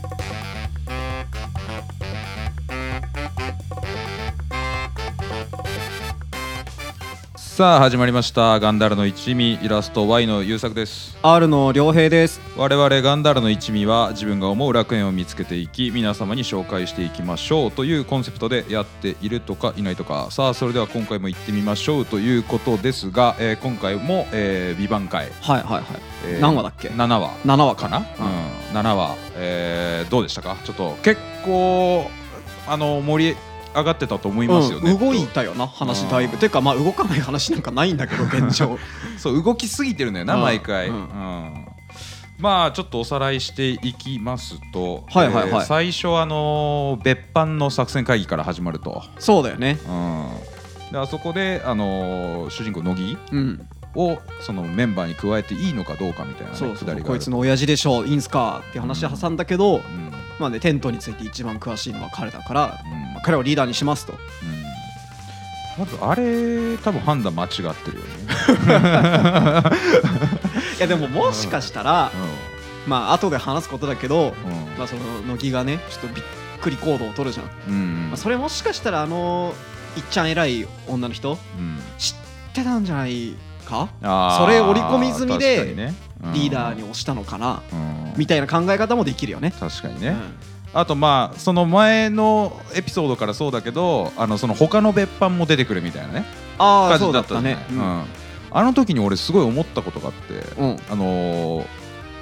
Bye. さあ始まりました。ガンダールの一味イラスト Y の優作です。R の良平です。我々ガンダールの一味は自分が思う楽園を見つけていき皆様に紹介していきましょうというコンセプトでやっているとかいないとか。さあそれでは今回も行ってみましょうということですが、えー今回も、えー、美版会、はいはいはい、えー何話だっけ？7話。7話かかな、うん、7話、えーどうでしたか？ちょっと結構あの盛り上がってたと思いますよね、うん、動いたよな話だいぶ。ていうかまあ動かない話なんかないんだけど 現状。そう動きすぎてるんだよな、うん。毎回、ううんん。まあちょっとおさらいしていきますと、はいはいはい。えー最初あのー別班の作戦会議から始まると、そうだよね。うん、であそこで、あのー主人公乃木？うんをそのメンバーに加えていいのかどうかみたいな、ね、そうそうくだりがあるこいつの親父でしょいいんすかって話で挟んだけど、うん。まあねテントについて一番詳しいのは彼だから、うん。まあ彼をリーダーにしますと。うん。まずあれ多分判断間違ってるよね、いやでももしかしたら、まあ後で話すことだけど、うん。まあその乃木がねちょっとびっくり行動を取るじゃん、うん。まあ、それもしかしたらあのいっちゃん偉い女の人うん。知ってたんじゃないか？それ織り込み済みでね。うん。リーダーに押したのかな、うん。みたいな考え方もできるよね。確かにね、うん。あとまあその前のエピソードからそうだけどあのその他の別班も出てくるみたいなね。ああ感そうだったじだった。ね。うん。あの時に俺すごい思ったことがあって、うん。あのー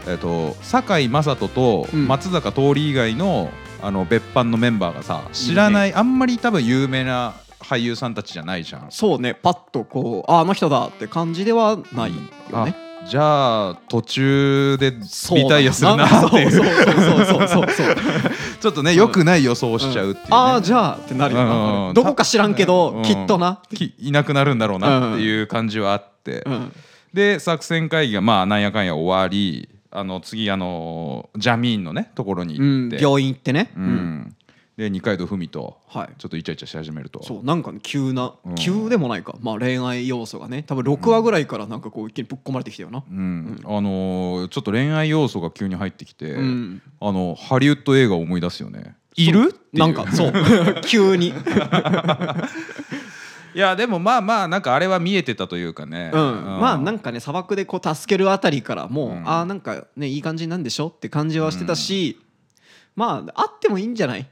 えっ、と堺雅人とうん。松坂桃李以外のあの別班のメンバーがさ知らない、あんまり多分有名な俳優さんたちじゃないじゃん。そうねパッとこうああの人だって感じではないよね。あじゃあ途中でリタイアするなっていう。そう そうそうそうそうそう ちょっとねよくない予想をしちゃうっていう、ね。ああじゃあってなるようんうんうなん。どこか知らんけどうん。きっとな。きいなくなるんだろうなっていう感じはあって、うん。で作戦会議がまあなんやかんや終わりあの次あのジャミーンのねところにうん行って、病院行ってね。ううんんで二階堂ふみとはい。ちょっとイチャイチャし始めると。そうなんかね急なうん。急でもないか。まあ恋愛要素がね。多分6話ぐらいからなんかこう一気にぶっ込まれてきたよな。うん。あのーちょっと恋愛要素が急に入ってきて、うん。あのハリウッド映画を思い出すよね。いる？っていう。なんかそう。急に。いやでもまあまあなんかあれは見えてたというかね、うん、まあなんかかね砂漠でこう助けるあたりからもう、うん。ああなんかねいい感じなんでしょって感じはしてたし、まああってもいいんじゃない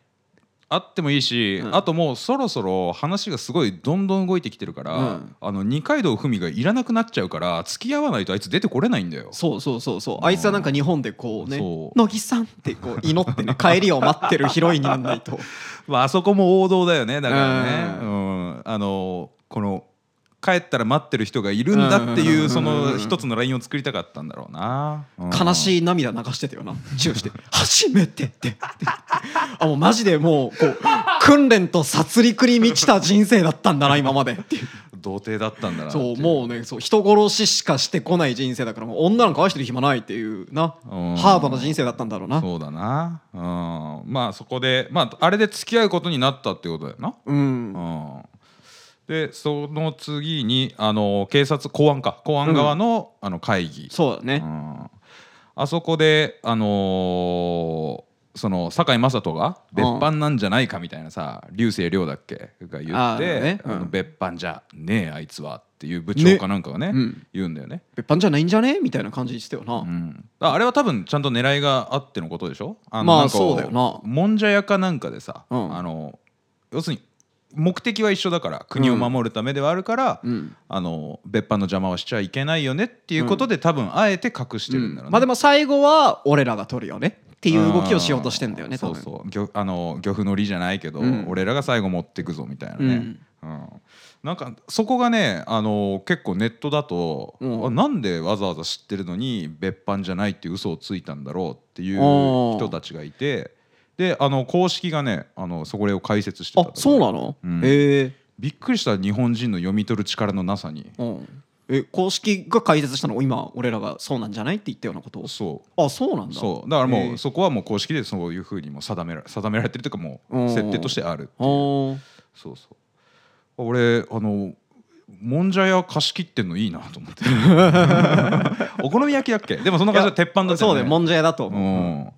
あってもいいし、うん。あともうそろそろ話がすごいどんどん動いてきてるから、うん。あの二階堂ふみがいらなくなっちゃうから付き合わないとあいつ出てこれないんだよ。そうそうそうそう。あいつはなんか日本でこうねそう。乃木さんってこう祈ってね 帰りを待ってるヒロインにならないと。まああそこも王道だよねだからね、うん。あのこの帰ったら待ってる人がいるんだっていううんその一つのラインを作りたかったんだろうな。うん。悲しい涙流してたよなチューして「初めて」って。あもうマジでもうこう訓練と殺戮に満ちた人生だったんだな今まで。っていう童貞だったんだなそうもうねそう人殺ししかしてこない人生だからもう女なんか愛してる暇ないっていうな。うん。ハードな人生だったんだろうな。そうだな、うん、まあそこでまああれで付き合うことになったってことだよな。うん。うん、でその次にあの警察公安か公安側の,、あの会議、うそうだね。ん、あそこであのーその堺雅人が別班なんじゃないかみたいなさ竜星涼だっけ？が言あーって、ね。うん。別班じゃねえあいつはっていう部長かなんかがねうん。言うんだよね。別班じゃないんじゃね？みたいな感じにしてたよな、うん、ああれは多分ちゃんと狙いがあってのことでしょ？あのまあなんかそうだよな。もんじゃ屋かなんかでさ、うん。あの要するに目的は一緒だから国を守るためではあるから、うん。あの別班の邪魔はしちゃいけないよねっていうことで、多分あえて隠してるんだろうね、まあでも最後は俺らが取るよねっていう動きをしようとしてんだよねそうそう。漁あの漁夫の利じゃないけど、うん。俺らが最後持ってくぞみたいなね、うん。なんかそこがねあの結構ネットだと、うん。あなんでわざわざ知ってるのに別班じゃないって嘘をついたんだろうっていう人たちがいてであの公式がねあのそこを解説してたあそうなの、うん。へえ。びっくりした日本人の読み取る力のなさに。うん。え公式が解説したのを今俺らがそうなんじゃないって言ったようなこと？をそう。あそうなんだ。そう。だからもうそこはもう公式でそういうふうにも定めら定められてるというかもう設定としてあるってあいう。ー。そうそう。俺あのもんじゃ屋貸し切ってんのいいなと思って。お好み焼きだっけ？でもそんな感じで鉄板だったよね。そうだよもんじゃ屋だとう。思う、ん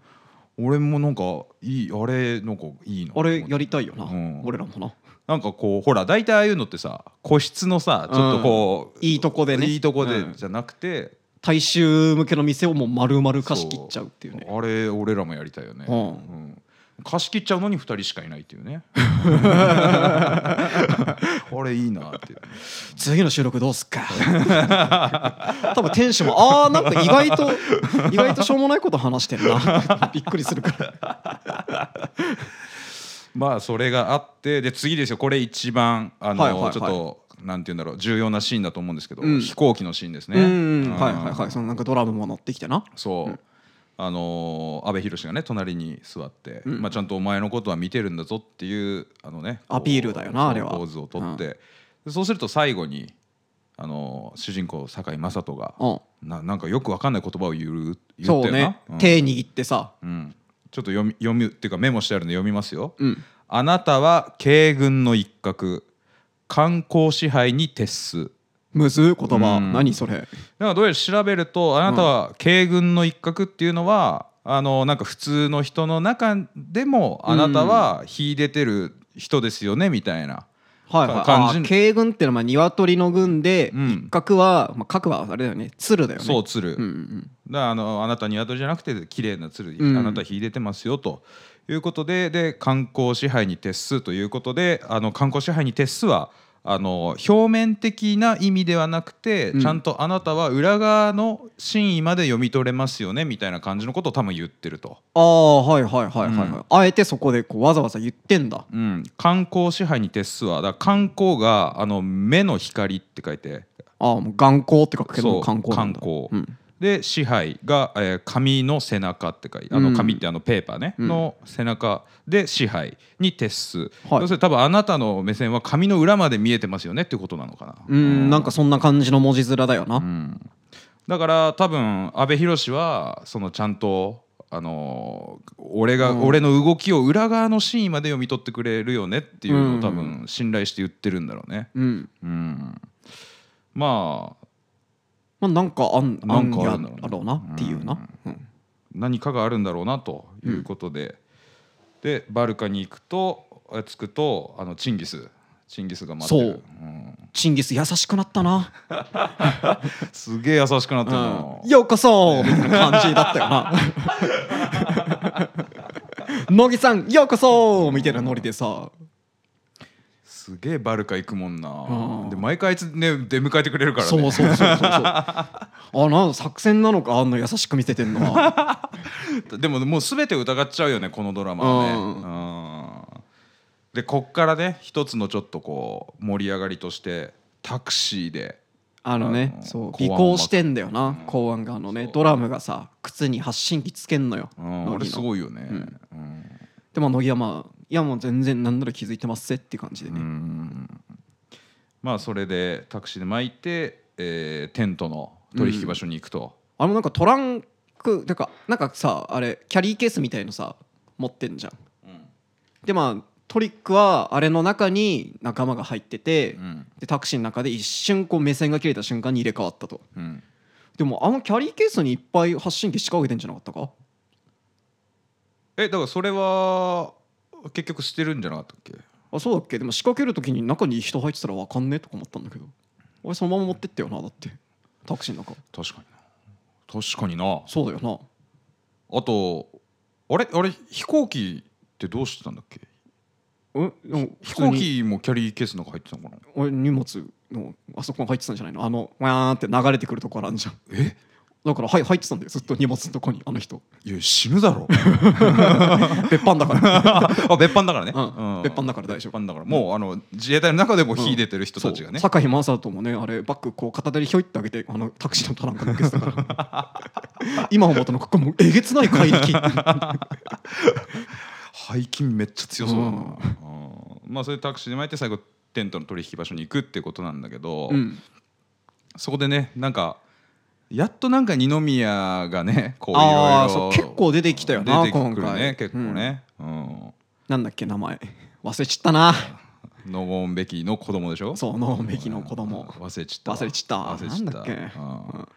俺もなんかいいあれなんかいいな。あれやりたいよな、うん。俺らもな。なんかこうほら大体ああいうのってさ個室のさちょっとこう、いいとこでね。いいとこでうん。じゃなくて、大衆向けの店をもう丸々貸し切っちゃうっていうね。あれ俺らもやりたいよね、うん。うん貸し切っちゃうのに2人しかいないっていうね。あれいいなっていう次の収録どうすっか。多分店主もあーなんか意外と 意外としょうもないこと話してんな。びっくりするから。まあそれがあってで次ですよ。これ一番あの、ちょっとなんて言うんだろう重要なシーンだと思うんですけど、うん。飛行機のシーンですね。はいはいはい。そのなんかドラムも乗ってきてな。そう、あのー阿部寛がね隣に座って、うん。まあ、ちゃんとお前のことは見てるんだぞっていうあのねアピールだよなあれは。ポーズをとって、でそうすると最後に、あのー主人公堺雅人がうん。ななんかよくわかんない言葉を言う言ったよねな、うん。手握ってさ。うん。ちょっと読み読みっていうかメモしてあるんで読みますよ。うん。あなたは慶軍の一角観光支配に徹すむずい言葉。うん。何それ？だからどうやら調べるとあなたは慶軍の一角っていうのは、あのなんか普通の人の中でもあなたは秀でてる人ですよねみたいな、はいはい。感じ。あー慶軍ってのはまあ鶏の軍でうん。一角はまあ角はあれだよね。鶴だよね。そう鶴、うんうんだからあのあなた鶏じゃなくて綺麗な鶴、うん。あなた秀でてますよということでで観光支配に徹すということであの観光支配に徹すはあの表面的な意味ではなくて、うん。ちゃんとあなたは裏側の真意まで読み取れますよねみたいな感じのことを多分言ってると。ああはいはいはいはい、はい。うん。あえてそこでこうわざわざ言ってんだ。うん、観光支配に徹すはだから観光があの目の光って書いて。ああもう眼光って書くけど観光観光。うんで支配が、えー紙の背中って書いてあのうん。紙ってあのペーパーね、うん。の背中で支配に徹す、はい。要するに多分あなたの目線は紙の裏まで見えてますよねってことなのかな。うんなんかそんな感じの文字面だよな、うん。だから多分阿部寛はそのちゃんとあのー俺が、うん。俺の動きを裏側のシーンまで読み取ってくれるよねっていうのうん。を多分信頼して言ってるんだろうね。うん。うん、まあまあなんかあんなんかあやるんだろうな。っていうな、うん。何かがあるんだろうなということで、でバルカに行くとえ着くとあのチンギス。チンギスが待ってる。そう。うん。チンギス優しくなったな、すげえ優しくなってるな、うん、ようこそみたいな感じだったよな。乃木さんようこそみたいなノリでさすげえバルカ行くもんな、うん。で毎回あいつね出迎えてくれるからね。そうそうそうそうそう。あなん作戦なのかあんな優しく見せてんのは でももう全て疑っちゃうよねこのドラマはね、うん。でこっからね一つのちょっとこう盛り上がりとしてタクシーで。あのねうん。そう尾行してんだよな公安があのねドラムがさ靴に発信機つけんのようん、あれすごいよね、うん。うん。でも乃木はまあいやもう全然なんなら気づいてますぜって感じでうねん。まあそれでタクシーで巻いて、えーテントの取引場所に行くと、あのなんかトランクてかなんかさあれキャリーケースみたいのさ持ってんじゃん。でまあトリックはあれの中に仲間が入ってて、うん。でタクシーの中で一瞬こう目線が切れた瞬間に入れ替わったと。うん。でもあのキャリーケースにいっぱい発信機仕掛けてんじゃなかったか？えだからそれは結局捨てるんじゃなかったっけ？あそうだっけ？でも仕掛ける時に中に人入ってたら分かんねえとか思ったんだけど。俺そのまま持ってったよなだって。タクシーの中。確かにな。確かにな。そうだよな。あとあれ？あれ？飛行機ってどうしてたんだっけ？え？でも飛行機もキャリーケースの中入ってたのかな？俺荷物のあそこに入ってたんじゃないの？あのわーって流れてくるとこあるんじゃん。え？だからはい入ってたんだよ。ずっと荷物のとこにあの人。いや死ぬだろ。別班だから。あ別班だからね、うん。別班だから大丈夫。だから。もうあの自衛隊の中でも秀でてる人たちがね、そう。堺雅人もねあれバッグこう片手にひょいってあげてあのタクシーのトランク抜けてたから。今思うとなんかこれもうえげつない怪力。背筋めっちゃ強そうだな、うん。うん。まあそれでタクシーで巻いて最後テントの取引場所に行くってことなんだけど、うん。そこでねなんかやっとなんか二宮がねこういああろそう結構出てきたよな出てくる今回。ね結構ね、うん。なんだっけ名前。忘れちったな。ノゴンベキの子供でしょ？そうノーベキの子供。忘れちった。忘れちった。忘れちった。なんだっけ。うん。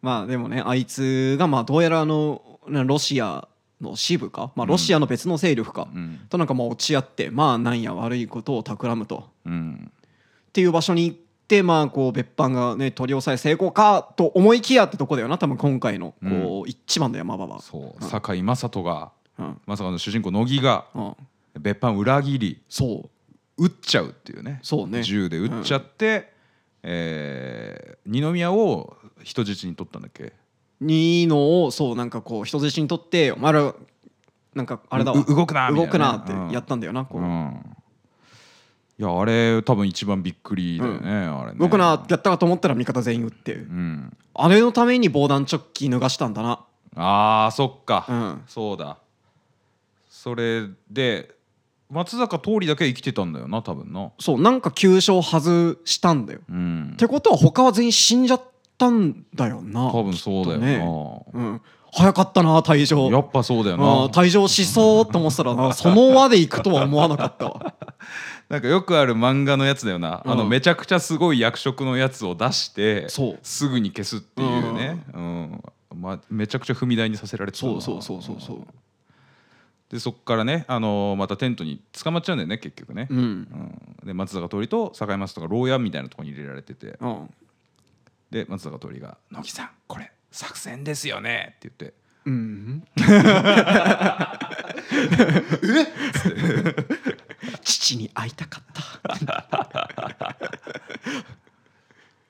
まあでもねあいつがまあどうやらあのなロシアの支部か、まあ、ロシアの別の勢力か、うん。となんかもう落ち合ってまあなんや悪いことを企むと。うん。っていう場所にまあこう別班がね取り押さえ成功かと思いきやってとこだよな多分今回のこう、一番の山場は。そう堺雅人がうん。まさかの主人公乃木がうん、別班裏切りそう。撃っちゃうっていうね。そうね。銃で撃っちゃって、えー二宮を人質に取ったんだっけ？にのをそうなんかこう人質にとってお前らなんかあれだ動くな動くなってやったんだよな、こう。うんいやあれ多分一番びっくりだよね、あれね。動くなやったかと思ったら味方全員撃って。うん。あれのために防弾チョッキ脱がしたんだな。あーそっか、うん。そうだ。それで松坂桃李だけ生きてたんだよな多分な。そうなんか急所を外したんだよ。うん。ってことは他は全員死んじゃったんだよな多分そうだよな、ね。うん、早かったな退場。やっぱそうだようんな退場しそうと思ってたらなその輪で行くとは思わなかったわ。なんかよくある漫画のやつだよな、あのうん。めちゃくちゃすごい役職のやつを出してそう。すぐに消すっていうね、うん。まあ、めちゃくちゃ踏み台にさせられてたな。そうそうそうそうそう。でそっからね、あのーまたテントに捕まっちゃうんだよね結局ね、うん。うん。で松坂桃李と堺雅人が牢屋みたいなところに入れられてて。うん。で松坂桃李が「乃木さんこれ作戦ですよね」って言って。うん。父に会いたかった。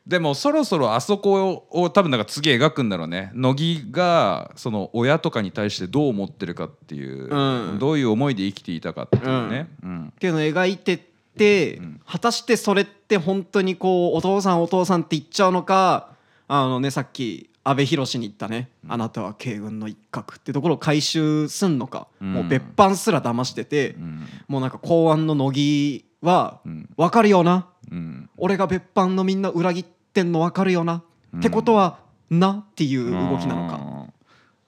でもそろそろあそこを多分なんか次描くんだろうね。乃木がその親とかに対してどう思ってるかっていう、うん。どういう思いで生きていたかっていうね、うん。っていうのを描いてって、ん。果たしてそれって本当にこうお父さんお父さんって言っちゃうのかあのねさっき阿部寛に言ったね、あなたは慶軍の一角ってところを回収すんのか、うん。もう別班すら騙してて、うん。もうなんか公安の乃木はうん。分かるよな。うん。俺が別班のみんな裏切ってんの分かるよな、ってことはなっていう動きなのか。うん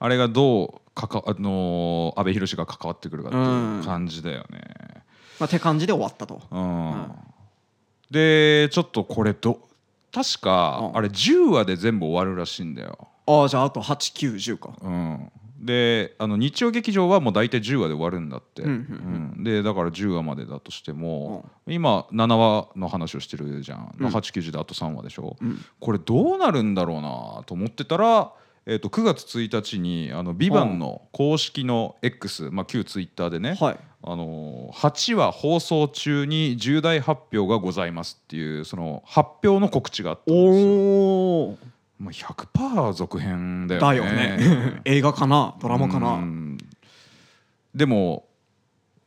あれがどうかか、あのー、安倍博が関わってくるかっていう感じだよね。まあ、って感じで終わったと。うん。でちょっとこれど確か、うん。あれ10話で全部終わるらしいんだよ。ああじゃああと8910か。うん、であの日曜劇場はもう大体10話で終わるんだって、うんうんうん。でだから10話までだとしても、今7話の話をしてるじゃん、うん。890であと3話でしょ、うん。これどうなるんだろうなと思ってたら、えー、と9月1日に「あのビバンの公式の X、まあ、旧ツイッターでね、はい。あのー8話放送中に重大発表がございますっていうその発表の告知があったんですよ。おお。まあ、100%続編だよね。だよね。映画かな？ドラマかうな。んでも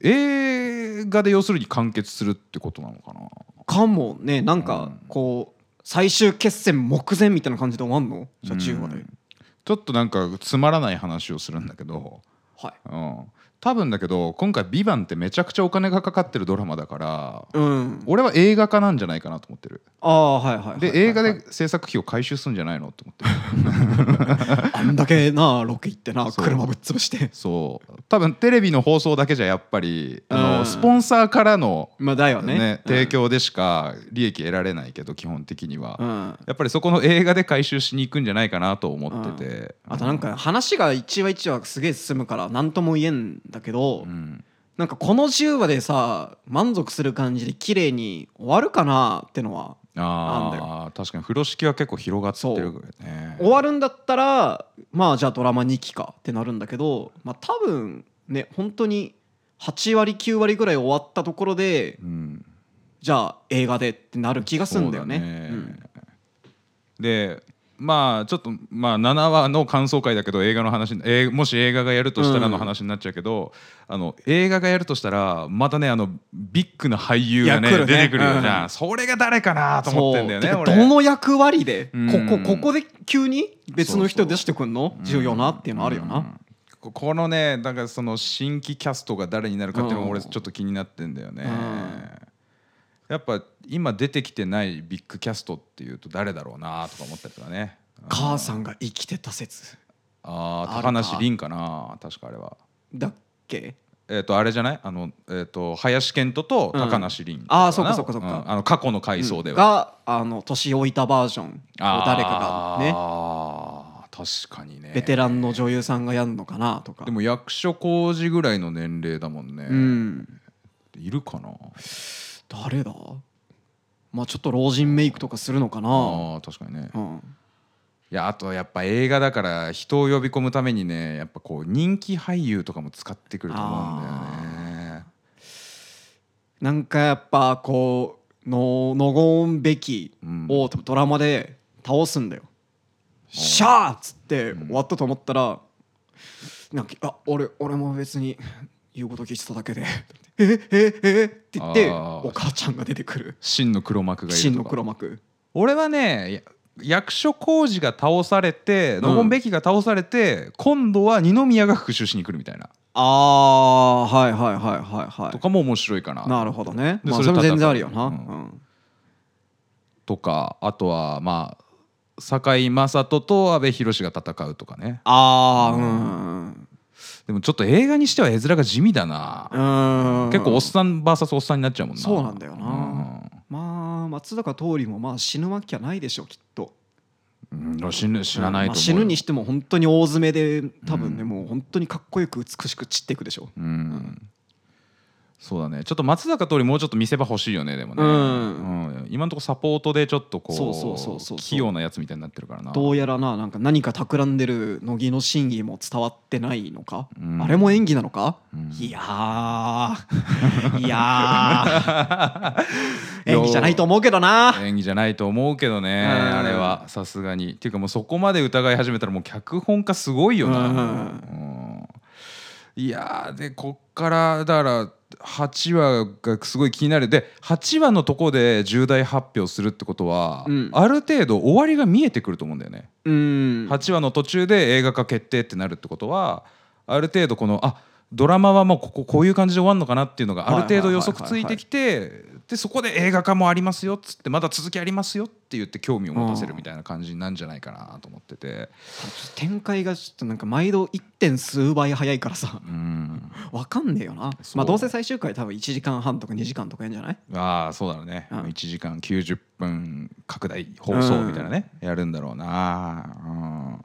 映画で要するに完結するってことなのかなかもねなんかうんこう最終決戦目前みたいな感じで終わんの？じゃあ10話で。ちょっとなんかつまらない話をするんだけど、はい。うん、多分だけど今回「ビバンってめちゃくちゃお金がかかってるドラマだからうん。俺は映画化なんじゃないかなと思ってるああはいはいはい。で映画はいで制作費を回収するんじゃないのと思ってる あんだけなロケ行ってな車ぶっ潰して。そう多分テレビの放送だけじゃやっぱりあの、うんスポンサーからの、まあだよねね。提供でしか利益得られないけど基本的には、うん。やっぱりそこの映画で回収しに行くんじゃないかなと思ってて、あとなんか話が一話一話すげえ進むから何とも言えんだけど、うん。なんかこの10話でさ満足する感じで綺麗に終わるかなってのはなんだああ確かに風呂敷は結構広がってるよね。終わるんだったらまあじゃあドラマ2期かってなるんだけどまあ多分ね本当に8割9割ぐらい終わったところでうん。じゃあ映画でってなる気がするんだよね。そうだね。でまあちょっとまあ7話の感想会だけど映画の話えーもし映画がやるとしたらの話になっちゃうけど、あの映画がやるとしたらまたねあのビッグな俳優がねね。出てくるよじゃん、うん。それが誰かなと思ってんだよねどの役割でうん。ここここで急に別の人出してくんの？重要なっていうのあるよな。うん。ここのねだからその新規キャストが誰になるかっていうのが俺うんちょっと気になってんだよね、うんやっぱ今出てきてないビッグキャストっていうと誰だろうなとか思ったりとかね。母さんが生きてた説。ああ高梨凛かな確かあれは。だっけ？えっ、とあれじゃない？あのえっ、と林遣都とうん。高梨凛、あーそっかそっかそっか。うん。あの過去の回想では、があの年老いたバージョン。を誰かがね。あー確かにね。ベテランの女優さんがやるのかなとか。でも役所広司ぐらいの年齢だもんね、うん。いるかな？誰だ？まあちょっと老人メイクとかするのかな？ああ確かにね。うん。いやあとやっぱ映画だから人を呼び込むためにねやっぱこう人気俳優とかも使ってくると思うんだよね。なんかやっぱこうのノゴン・ベキうん。をドラマで倒すんだよ。シャーっつって終わったと思ったらなんか「あ俺俺も別に言うこと聞いてただけで」えええって言ってあー。お母ちゃんが出てくる。真の黒幕がいるとか。真の黒幕。俺はねや役所広司が倒されてん。ノゴン・ベキが倒されて、今度は二宮が復讐しに来るみたいな。あーはいはいはいはいはとかも面白いかな。いなるほどね。でそれまあそれも全然あるよな、ううん。んとかあとはまあ堺雅人と阿部寛が戦うとかね。ああうんでもちょっと映画にしては絵面が地味だな、うん。結構おっさん VS おっさんになっちゃうもんな。そうなんだよな。うん。まあ松坂桃李もまあ死ぬわけはないでしょうきっと。うん死ぬ死なないとまあ死ぬにしても本当に大詰めで多分ね、もう本当にかっこよく美しく散っていくでしょ。うんそうだね。ちょっと松坂桃李もうちょっと見せ場欲しいよねでもね、うん。うん。今のところサポートでちょっとこうそうそうそうそう器用なやつみたいになってるからな。どうやらななんか何か企んでる乃木の真偽も伝わってないのか、うん。あれも演技なのか、うん。いやー。いやー。演技じゃないと思うけどな。演技じゃないと思うけどね、うん。あれは。さすがに。っていうかもうそこまで疑い始めたらもう脚本家すごいよな、うん。うんいやーでこっからだから8話がすごい気になる。で8話のとこで重大発表するってことは、うん。ある程度終わりが見えてくると思うんだよね、うん。8話の途中で映画化決定ってなるってことはある程度このあドラマはもうこここういう感じで終わるのかなっていうのがある程度予測ついてきてでそこで映画化もありますよっつってまだ続きありますよって言って興味を持たせるみたいな感じなんじゃないかなと思ってて。展開がちょっとなんか毎度 1. 点数倍早いからさ。うん。わかんねえよな。まあどうせ最終回多分1時間半とか2時間とかやんじゃない？ああそうだろうね、うん。1時間90分拡大放送みたいなね、やるんだろうな、うん、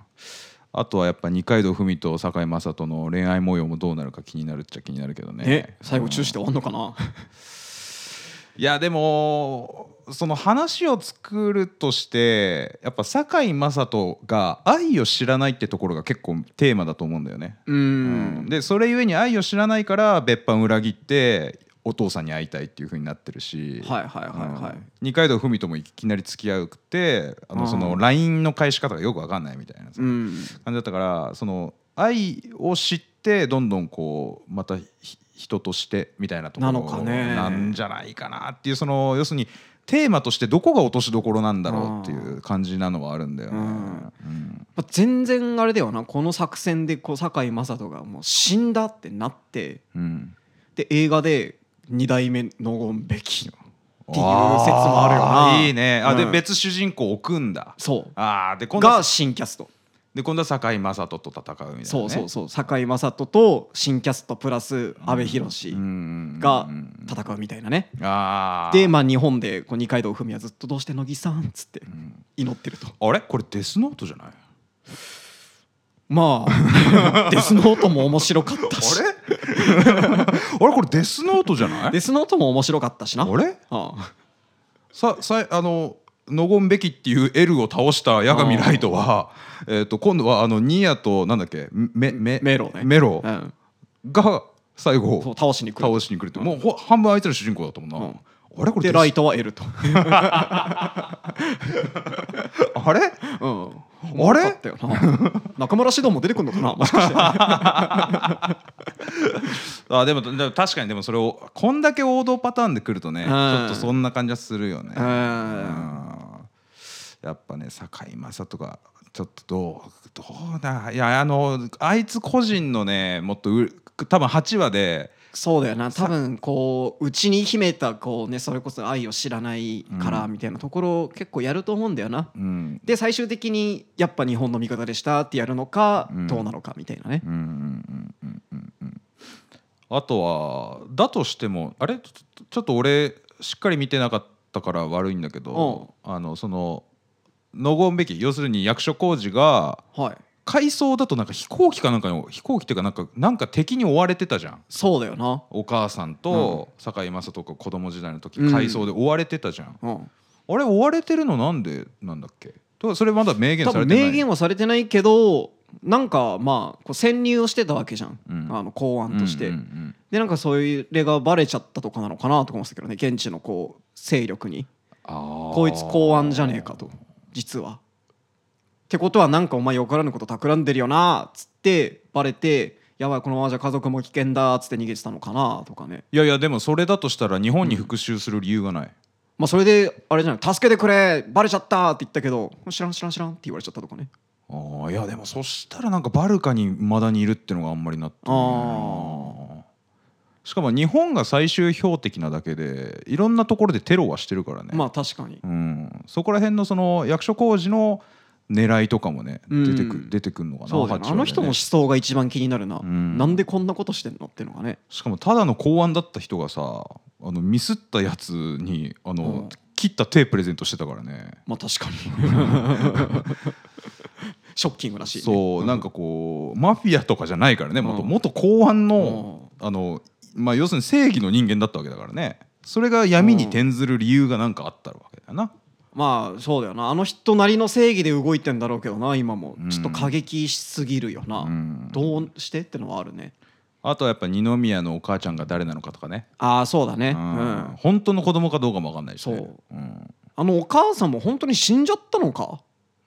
あとはやっぱ二階堂ふみと堺雅人の恋愛模様もどうなるか気になるっちゃ気になるけどね。え最後中止で終わんのかな、いやでもその話を作るとしてやっぱ堺雅人が愛を知らないってところが結構テーマだと思うんだよね。ううん。でそれゆえに愛を知らないから別班裏切ってお父さんに会いたいっていう風になってるし、はいはいはいはい。うん。二階堂ふみともいきなり付き合うくてあのそのうん LINE の返し方がよく分かんないみたいなさうん。感じだったからその愛を知ってどんどんこうまたひ人としてみたいなところなのかね。なんじゃないかなっていうその要するにテーマとしてどこが落としどころなんだろうっていう感じなのはあるんだよね。うん。うん。まあ全然あれだよなこの作戦でこう堺雅人がもう死んだってなってうん。で映画で2代目ノゴン・ベキっていう説もあるよな。ーいいね。あでうん。別主人公置くんだ。そう。あーで今度はが新キャスト。で今度は堺雅人と戦うみたいな、ね、そうそうそう。堺雅人と新キャストプラス阿部寛が戦うみたいなね。あー。でまあ日本でこう二階堂ふみはずっと「どうして乃木さん」っつって祈ってると。あれ？これデスノートじゃない？まあ デスノートも面白かったし。あれ？あれこれデスノートじゃない？デスノートも面白かったしな。あれ？ああささあのノゴンベキっていう L を倒した八神ライトは、えー、と今度はあのニアとなんだっけ？メメメロね。メロうん。が最後倒しに来る。倒しに来るって。もうほ半分あいつら主人公だったもんな、うんあれ？これ？でライトは L と。あれ？うん。あれ？中村獅童も出てくるのかな？もしかして。あでもでも確かにでもそれをこんだけ王道パターンで来るとね、ん。ちょっとそんな感じはするよね、やっぱね堺雅人がちょっとどうどうだ？いやあのあいつ個人のねもっとう多分8話でそうだよな。多分こう内に秘めたこうねそれこそ愛を知らないからみたいなところを結構やると思うんだよな。うん。で最終的にやっぱ日本の味方でしたってやるのかうん。どうなのかみたいなね。あとはだとしてもあれ？ちょっと俺しっかり見てなかったから悪いんだけどあのそのノゴーンべき要するに役所広司がはい回想だとなんか飛行機かなんかの飛行機っていうかなんかなんか敵に追われてたじゃん。そうだよな。お母さんと堺雅人が子供時代の時うん。回想で追われてたじゃん、うん。あれ追われてるのなんでなんだっけ？とそれまだ明言されてない。明言はされてないけどなんかまあこう潜入をしてたわけじゃん、うん。あの公安として、うんうんでなんかそれがバレちゃったとかなのかなとか思ってたけどね現地のこう勢力に。うん、こいつ公安じゃねえかと実は。ってことはなんかお前よからぬこと企んでるよなっつってバレてやばいこのままじゃ家族も危険だっつって逃げてたのかなとかね。いやいやでもそれだとしたら日本に復讐する理由がない、まあそれであれじゃない助けてくれバレちゃったって言ったけど知らん知らん知らんって言われちゃったとかね。あーいやでもそしたらなんかバルカにまだにいるってのがあんまりなってないなしかも日本が最終標的なだけでいろんなところでテロはしてるからね、まあ確かに。うん、そこら辺のその役所工事の狙いとかもねうん。出てく出てくんのかなね。あの人の思想が一番気になるな、ん。なんでこんなことしてんのっていうのがね。しかもただの公安だった人がさあのミスったやつにあの、うん。切った手プレゼントしてたからね。まあ確かに。ショッキングらしい、ね、そうなんかこうマフィアとかじゃないからね。元うん。元公安のあのまあ要するに正義の人間だったわけだからね。それが闇に転ずる理由がなんかあったわけだよなまあそうだよな。あの人なりの正義で動いてんだろうけどな今も。うん。ちょっと過激しすぎるよな、うん。どうしてってのはあるね。あとはやっぱ二宮のお母ちゃんが誰なのかとかね、ああそうだね。ううん。ん、本当の子供かどうかも分かんないし、ね、そう。うん。あのお母さんも本当に死んじゃったのか？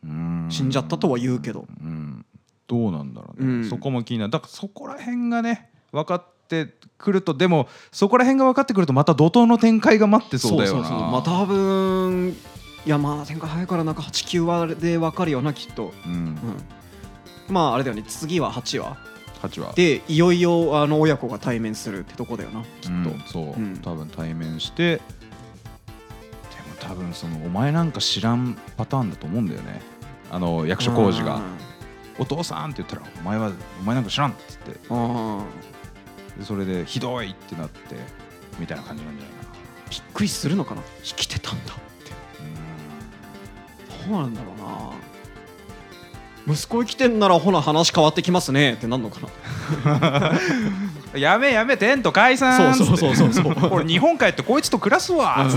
うん。死んじゃったとは言うけど。うん、どうなんだろうね、うん。そこも気になる。だからそこら辺がね分かってくるとでもそこら辺が分かってくるとまた怒涛の展開が待ってそうだよな。まあ多分いやまあ展開早いからなんか89話で分かるよなきっと、うん。うん、まああれだよね。次は8話。8話。でいよいよあの親子が対面するってとこだよなきっと、うんそう、うん。多分対面してでも多分そのお前なんか知らんパターンだと思うんだよね。あの役所広司が「お父さん」って言ったら「お前はお前なんか知らん」っつってでそれで「ひどい」ってなってみたいな感じなんじゃないかな。びっくりするのかな？生きてたんだうなんだろうな。息子生きてんならほな話変わってきますねってなんのかな。う んやめやめテント解散。そうそうそうそうそう。俺日本帰ってこいつと暮らすわ。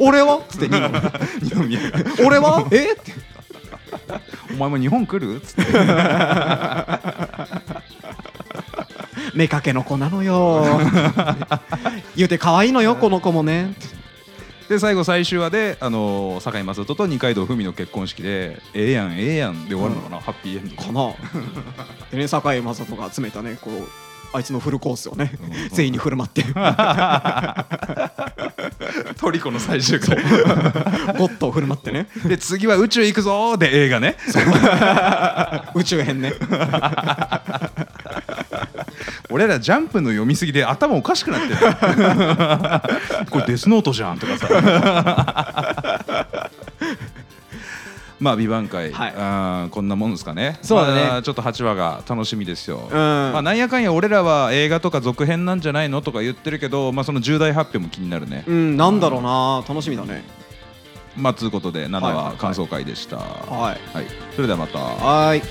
俺は？っつって。俺は？え？って。お前も日本来る？っつって。目かけの子なのよ。言うて可愛いのよこの子もねで最後最終話で、あのー、堺雅人と二階堂ふみの結婚式で「ええやんええやん」で終わるのかな、ハッピーエンド。かな。でね堺雅人が集めたねこうあいつのフルコースをねうん全員に振る舞って。トリコの最終回。ゴッドを振る舞ってね。で次は宇宙行くぞーで映画ね。宇宙編ね 俺らジャンプの読みすぎで頭おかしくなってる。これデスノートじゃんとかさ。まあ美版会、はい。あーこんなもんですかね。そうだね。まあちょっと8話が楽しみですよ、うん。まあ、なんやかんや俺らは映画とか続編なんじゃないのとか言ってるけど、まあ、その重大発表も気になるね、うんなんだろうな。楽しみだね。まあつうことで7はいはいはい。話感想会でした、はい。はい、それではまた。はい